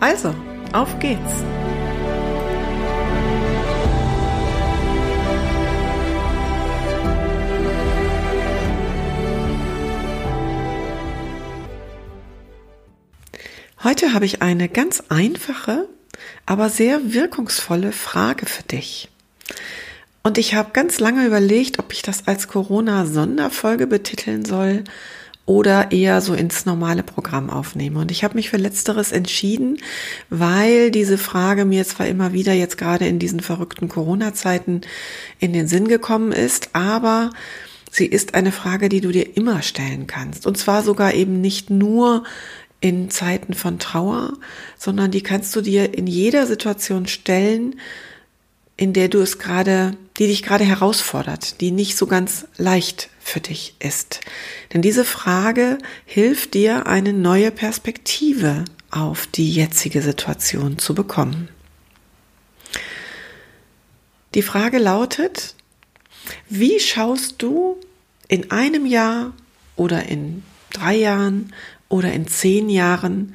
Also, auf geht's! Heute habe ich eine ganz einfache, aber sehr wirkungsvolle Frage für dich. Und ich habe ganz lange überlegt, ob ich das als Corona-Sonderfolge betiteln soll oder eher so ins normale Programm aufnehme. Und ich habe mich für letzteres entschieden, weil diese Frage mir zwar immer wieder jetzt gerade in diesen verrückten Corona-Zeiten in den Sinn gekommen ist, aber sie ist eine Frage, die du dir immer stellen kannst. Und zwar sogar eben nicht nur in Zeiten von Trauer, sondern die kannst du dir in jeder Situation stellen, in der du es gerade, die dich gerade herausfordert, die nicht so ganz leicht für dich ist. Denn diese Frage hilft dir, eine neue Perspektive auf die jetzige Situation zu bekommen. Die Frage lautet, wie schaust du in einem Jahr oder in drei Jahren oder in zehn Jahren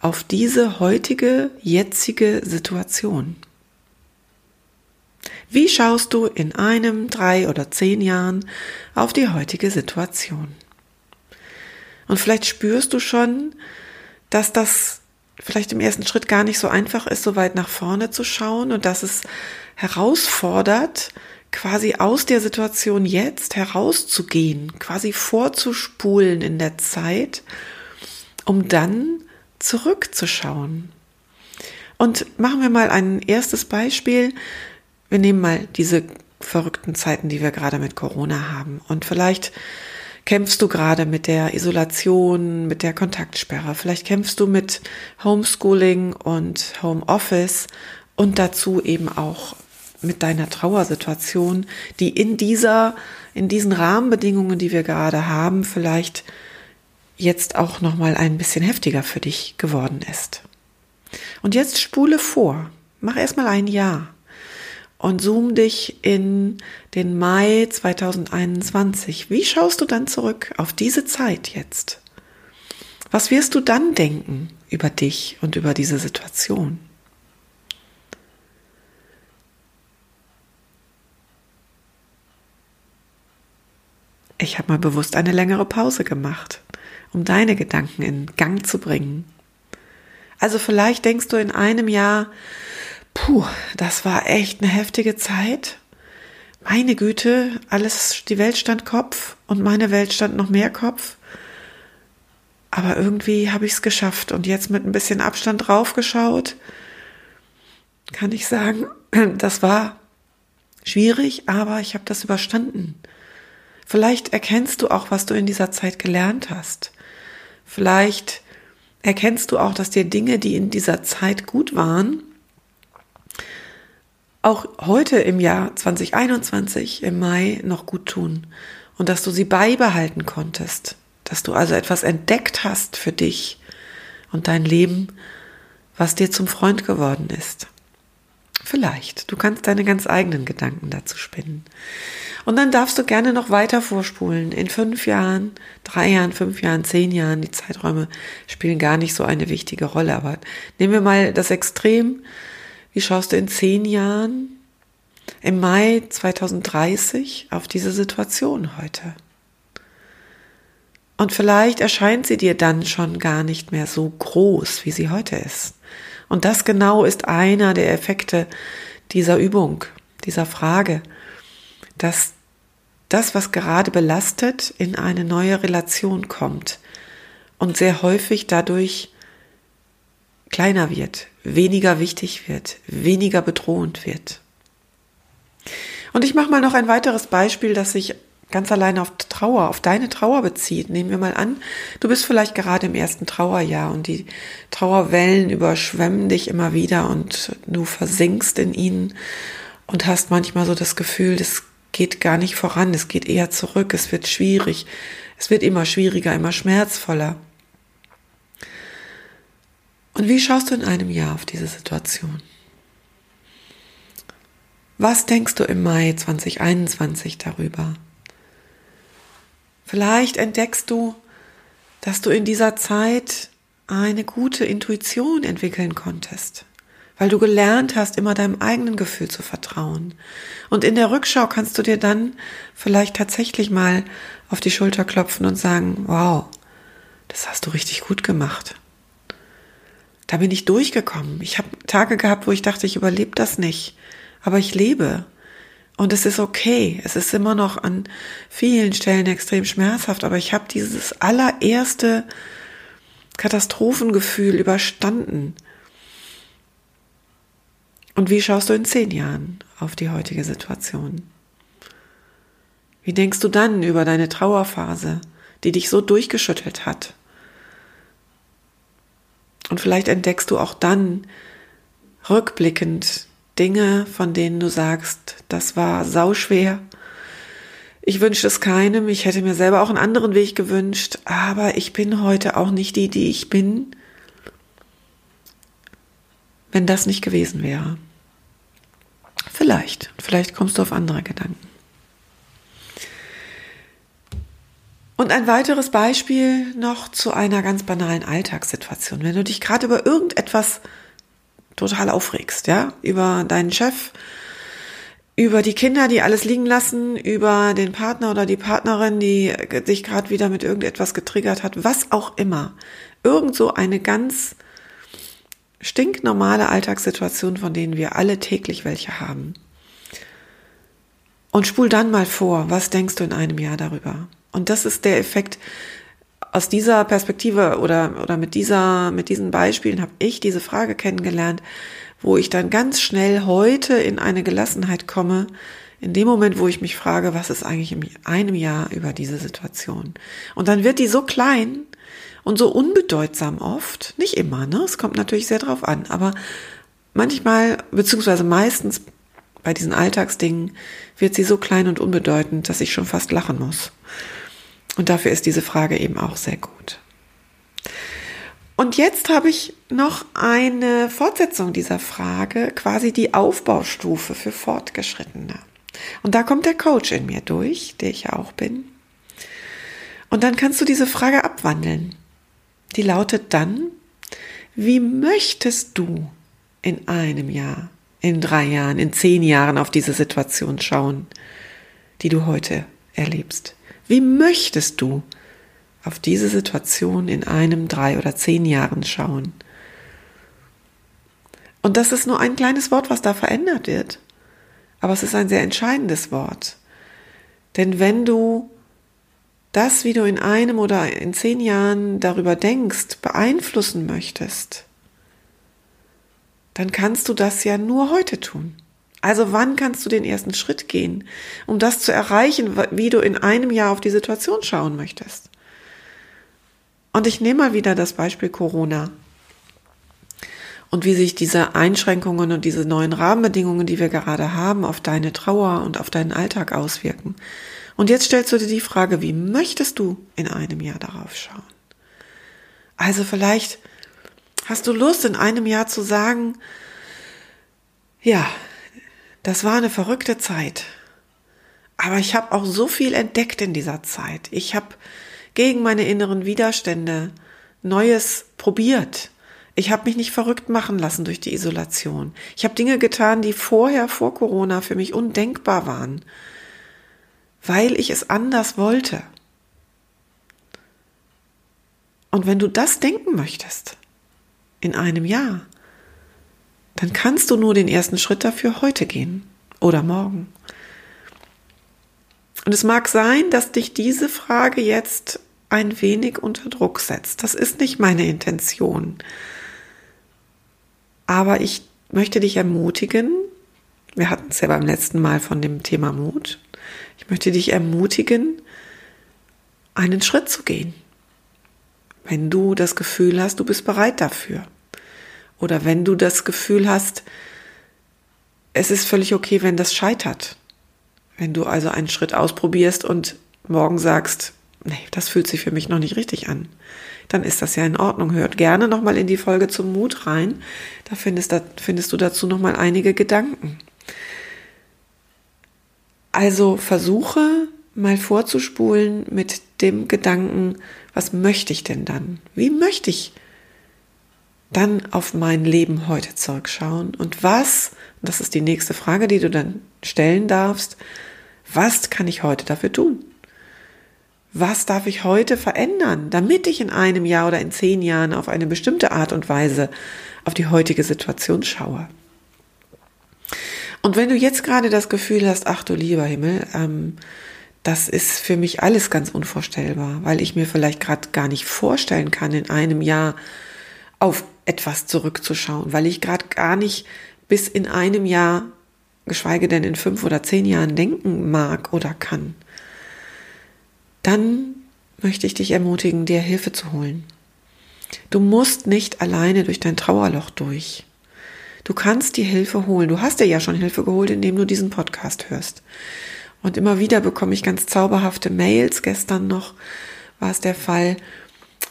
auf diese heutige, jetzige Situation? Wie schaust du in einem, drei oder zehn Jahren auf die heutige Situation? Und vielleicht spürst du schon, dass das vielleicht im ersten Schritt gar nicht so einfach ist, so weit nach vorne zu schauen und dass es herausfordert, quasi aus der Situation jetzt herauszugehen, quasi vorzuspulen in der Zeit, um dann zurückzuschauen. Und machen wir mal ein erstes Beispiel. Wir nehmen mal diese verrückten Zeiten, die wir gerade mit Corona haben. Und vielleicht kämpfst du gerade mit der Isolation, mit der Kontaktsperre. Vielleicht kämpfst du mit Homeschooling und Homeoffice und dazu eben auch mit deiner Trauersituation, die in dieser, in diesen Rahmenbedingungen, die wir gerade haben, vielleicht jetzt auch noch mal ein bisschen heftiger für dich geworden ist. Und jetzt spule vor. Mach erstmal ein Jahr und zoom dich in den Mai 2021. Wie schaust du dann zurück auf diese Zeit jetzt? Was wirst du dann denken über dich und über diese Situation? Ich habe mal bewusst eine längere Pause gemacht, um deine Gedanken in Gang zu bringen. Also vielleicht denkst du in einem Jahr, Puh, das war echt eine heftige Zeit. Meine Güte, alles, die Welt stand Kopf und meine Welt stand noch mehr Kopf. Aber irgendwie habe ich es geschafft und jetzt mit ein bisschen Abstand draufgeschaut, kann ich sagen, das war schwierig, aber ich habe das überstanden. Vielleicht erkennst du auch, was du in dieser Zeit gelernt hast. Vielleicht erkennst du auch, dass dir Dinge, die in dieser Zeit gut waren, auch heute im Jahr 2021 im Mai noch gut tun und dass du sie beibehalten konntest, dass du also etwas entdeckt hast für dich und dein Leben, was dir zum Freund geworden ist. Vielleicht. Du kannst deine ganz eigenen Gedanken dazu spinnen. Und dann darfst du gerne noch weiter vorspulen. In fünf Jahren, drei Jahren, fünf Jahren, zehn Jahren. Die Zeiträume spielen gar nicht so eine wichtige Rolle. Aber nehmen wir mal das Extrem. Wie schaust du in zehn Jahren, im Mai 2030, auf diese Situation heute? Und vielleicht erscheint sie dir dann schon gar nicht mehr so groß, wie sie heute ist. Und das genau ist einer der Effekte dieser Übung, dieser Frage, dass das, was gerade belastet, in eine neue Relation kommt und sehr häufig dadurch kleiner wird, weniger wichtig wird, weniger bedrohend wird. Und ich mache mal noch ein weiteres Beispiel, das sich ganz alleine auf Trauer, auf deine Trauer bezieht. Nehmen wir mal an, du bist vielleicht gerade im ersten Trauerjahr und die Trauerwellen überschwemmen dich immer wieder und du versinkst in ihnen und hast manchmal so das Gefühl, das geht gar nicht voran, es geht eher zurück, es wird schwierig, es wird immer schwieriger, immer schmerzvoller. Und wie schaust du in einem Jahr auf diese Situation? Was denkst du im Mai 2021 darüber? Vielleicht entdeckst du, dass du in dieser Zeit eine gute Intuition entwickeln konntest, weil du gelernt hast, immer deinem eigenen Gefühl zu vertrauen. Und in der Rückschau kannst du dir dann vielleicht tatsächlich mal auf die Schulter klopfen und sagen, wow, das hast du richtig gut gemacht. Da bin ich durchgekommen. Ich habe Tage gehabt, wo ich dachte, ich überlebe das nicht, aber ich lebe. Und es ist okay. Es ist immer noch an vielen Stellen extrem schmerzhaft, aber ich habe dieses allererste Katastrophengefühl überstanden. Und wie schaust du in zehn Jahren auf die heutige Situation? Wie denkst du dann über deine Trauerphase, die dich so durchgeschüttelt hat? Und vielleicht entdeckst du auch dann rückblickend Dinge, von denen du sagst, das war sauschwer. Ich wünsche es keinem. Ich hätte mir selber auch einen anderen Weg gewünscht. Aber ich bin heute auch nicht die, die ich bin, wenn das nicht gewesen wäre. Vielleicht. Vielleicht kommst du auf andere Gedanken. Und ein weiteres Beispiel noch zu einer ganz banalen Alltagssituation. Wenn du dich gerade über irgendetwas total aufregst, ja, über deinen Chef, über die Kinder, die alles liegen lassen, über den Partner oder die Partnerin, die sich gerade wieder mit irgendetwas getriggert hat, was auch immer. Irgend so eine ganz stinknormale Alltagssituation, von denen wir alle täglich welche haben. Und spul dann mal vor, was denkst du in einem Jahr darüber? Und das ist der Effekt, aus dieser Perspektive oder, oder mit dieser, mit diesen Beispielen habe ich diese Frage kennengelernt, wo ich dann ganz schnell heute in eine Gelassenheit komme, in dem Moment, wo ich mich frage, was ist eigentlich in einem Jahr über diese Situation? Und dann wird die so klein und so unbedeutsam oft, nicht immer, ne? Es kommt natürlich sehr drauf an, aber manchmal, beziehungsweise meistens bei diesen Alltagsdingen wird sie so klein und unbedeutend, dass ich schon fast lachen muss. Und dafür ist diese Frage eben auch sehr gut. Und jetzt habe ich noch eine Fortsetzung dieser Frage, quasi die Aufbaustufe für Fortgeschrittene. Und da kommt der Coach in mir durch, der ich ja auch bin. Und dann kannst du diese Frage abwandeln. Die lautet dann, wie möchtest du in einem Jahr, in drei Jahren, in zehn Jahren auf diese Situation schauen, die du heute erlebst? Wie möchtest du auf diese Situation in einem, drei oder zehn Jahren schauen? Und das ist nur ein kleines Wort, was da verändert wird. Aber es ist ein sehr entscheidendes Wort. Denn wenn du das, wie du in einem oder in zehn Jahren darüber denkst, beeinflussen möchtest, dann kannst du das ja nur heute tun. Also wann kannst du den ersten Schritt gehen, um das zu erreichen, wie du in einem Jahr auf die Situation schauen möchtest? Und ich nehme mal wieder das Beispiel Corona und wie sich diese Einschränkungen und diese neuen Rahmenbedingungen, die wir gerade haben, auf deine Trauer und auf deinen Alltag auswirken. Und jetzt stellst du dir die Frage, wie möchtest du in einem Jahr darauf schauen? Also vielleicht hast du Lust, in einem Jahr zu sagen, ja, das war eine verrückte Zeit. Aber ich habe auch so viel entdeckt in dieser Zeit. Ich habe gegen meine inneren Widerstände Neues probiert. Ich habe mich nicht verrückt machen lassen durch die Isolation. Ich habe Dinge getan, die vorher, vor Corona, für mich undenkbar waren, weil ich es anders wollte. Und wenn du das denken möchtest, in einem Jahr, dann kannst du nur den ersten Schritt dafür heute gehen oder morgen. Und es mag sein, dass dich diese Frage jetzt ein wenig unter Druck setzt. Das ist nicht meine Intention. Aber ich möchte dich ermutigen, wir hatten es ja beim letzten Mal von dem Thema Mut, Ich möchte dich ermutigen, einen Schritt zu gehen. Wenn du das Gefühl hast, du bist bereit dafür. Oder wenn du das Gefühl hast, es ist völlig okay, wenn das scheitert. Wenn du also einen Schritt ausprobierst und morgen sagst, nee, das fühlt sich für mich noch nicht richtig an, dann ist das ja in Ordnung. Hört gerne nochmal in die Folge zum Mut rein. Da findest, da findest du dazu nochmal einige Gedanken. Also versuche mal vorzuspulen mit dem Gedanken, was möchte ich denn dann? Wie möchte ich dann auf mein Leben heute zurückschauen? Und was, das ist die nächste Frage, die du dann stellen darfst, was kann ich heute dafür tun? Was darf ich heute verändern, damit ich in einem Jahr oder in zehn Jahren auf eine bestimmte Art und Weise auf die heutige Situation schaue? Und wenn du jetzt gerade das Gefühl hast, ach du lieber Himmel, ähm, das ist für mich alles ganz unvorstellbar, weil ich mir vielleicht gerade gar nicht vorstellen kann, in einem Jahr auf etwas zurückzuschauen, weil ich gerade gar nicht bis in einem Jahr, geschweige denn in fünf oder zehn Jahren denken mag oder kann. Dann möchte ich dich ermutigen, dir Hilfe zu holen. Du musst nicht alleine durch dein Trauerloch durch. Du kannst dir Hilfe holen. Du hast dir ja schon Hilfe geholt, indem du diesen Podcast hörst. Und immer wieder bekomme ich ganz zauberhafte Mails. Gestern noch war es der Fall,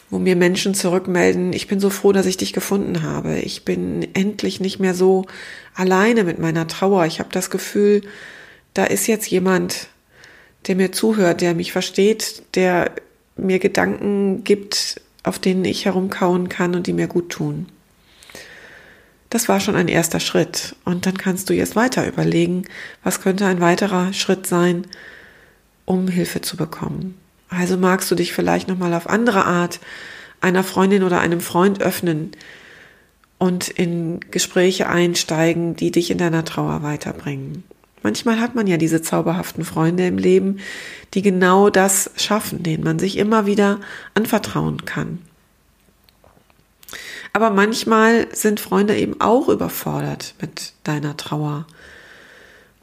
wo mir Menschen zurückmelden, ich bin so froh, dass ich dich gefunden habe. Ich bin endlich nicht mehr so alleine mit meiner Trauer. Ich habe das Gefühl, da ist jetzt jemand, der mir zuhört, der mich versteht, der mir Gedanken gibt, auf denen ich herumkauen kann und die mir gut tun. Das war schon ein erster Schritt. Und dann kannst du jetzt weiter überlegen, was könnte ein weiterer Schritt sein, um Hilfe zu bekommen. Also magst du dich vielleicht nochmal auf andere Art einer Freundin oder einem Freund öffnen und in Gespräche einsteigen, die dich in deiner Trauer weiterbringen. Manchmal hat man ja diese zauberhaften Freunde im Leben, die genau das schaffen, denen man sich immer wieder anvertrauen kann. Aber manchmal sind Freunde eben auch überfordert mit deiner Trauer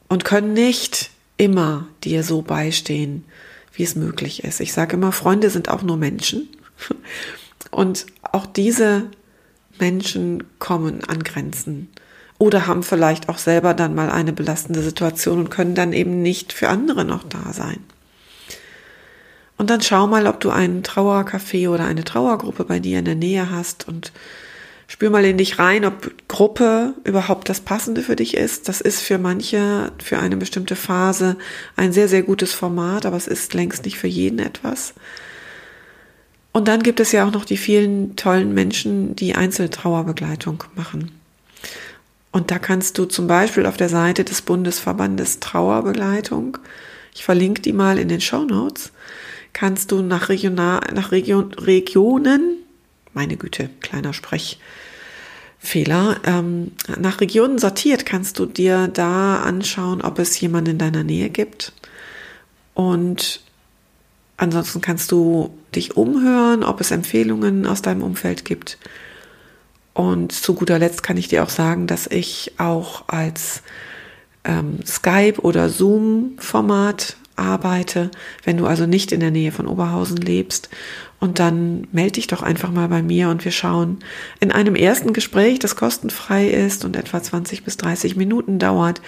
und können nicht immer dir so beistehen, wie es möglich ist. Ich sage immer, Freunde sind auch nur Menschen. Und auch diese Menschen kommen an Grenzen oder haben vielleicht auch selber dann mal eine belastende Situation und können dann eben nicht für andere noch da sein. Und dann schau mal, ob du einen Trauercafé oder eine Trauergruppe bei dir in der Nähe hast und spür mal in dich rein, ob Gruppe überhaupt das Passende für dich ist. Das ist für manche, für eine bestimmte Phase ein sehr, sehr gutes Format, aber es ist längst nicht für jeden etwas. Und dann gibt es ja auch noch die vielen tollen Menschen, die Einzeltrauerbegleitung machen. Und da kannst du zum Beispiel auf der Seite des Bundesverbandes Trauerbegleitung, ich verlinke die mal in den Show Notes, kannst du nach, Regional, nach Region, Regionen, meine Güte, kleiner Sprechfehler, ähm, nach Regionen sortiert kannst du dir da anschauen, ob es jemanden in deiner Nähe gibt. Und ansonsten kannst du dich umhören, ob es Empfehlungen aus deinem Umfeld gibt. Und zu guter Letzt kann ich dir auch sagen, dass ich auch als ähm, Skype oder Zoom-Format arbeite, wenn du also nicht in der Nähe von Oberhausen lebst. Und dann melde dich doch einfach mal bei mir und wir schauen in einem ersten Gespräch, das kostenfrei ist und etwa 20 bis 30 Minuten dauert,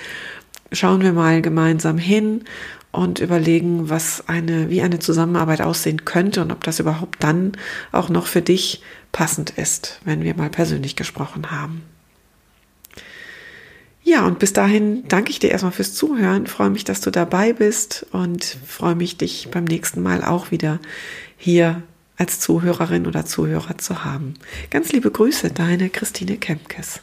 schauen wir mal gemeinsam hin und überlegen, was eine, wie eine Zusammenarbeit aussehen könnte und ob das überhaupt dann auch noch für dich passend ist, wenn wir mal persönlich gesprochen haben. Ja, und bis dahin danke ich dir erstmal fürs Zuhören, freue mich, dass du dabei bist und freue mich, dich beim nächsten Mal auch wieder hier als Zuhörerin oder Zuhörer zu haben. Ganz liebe Grüße, deine Christine Kempkes.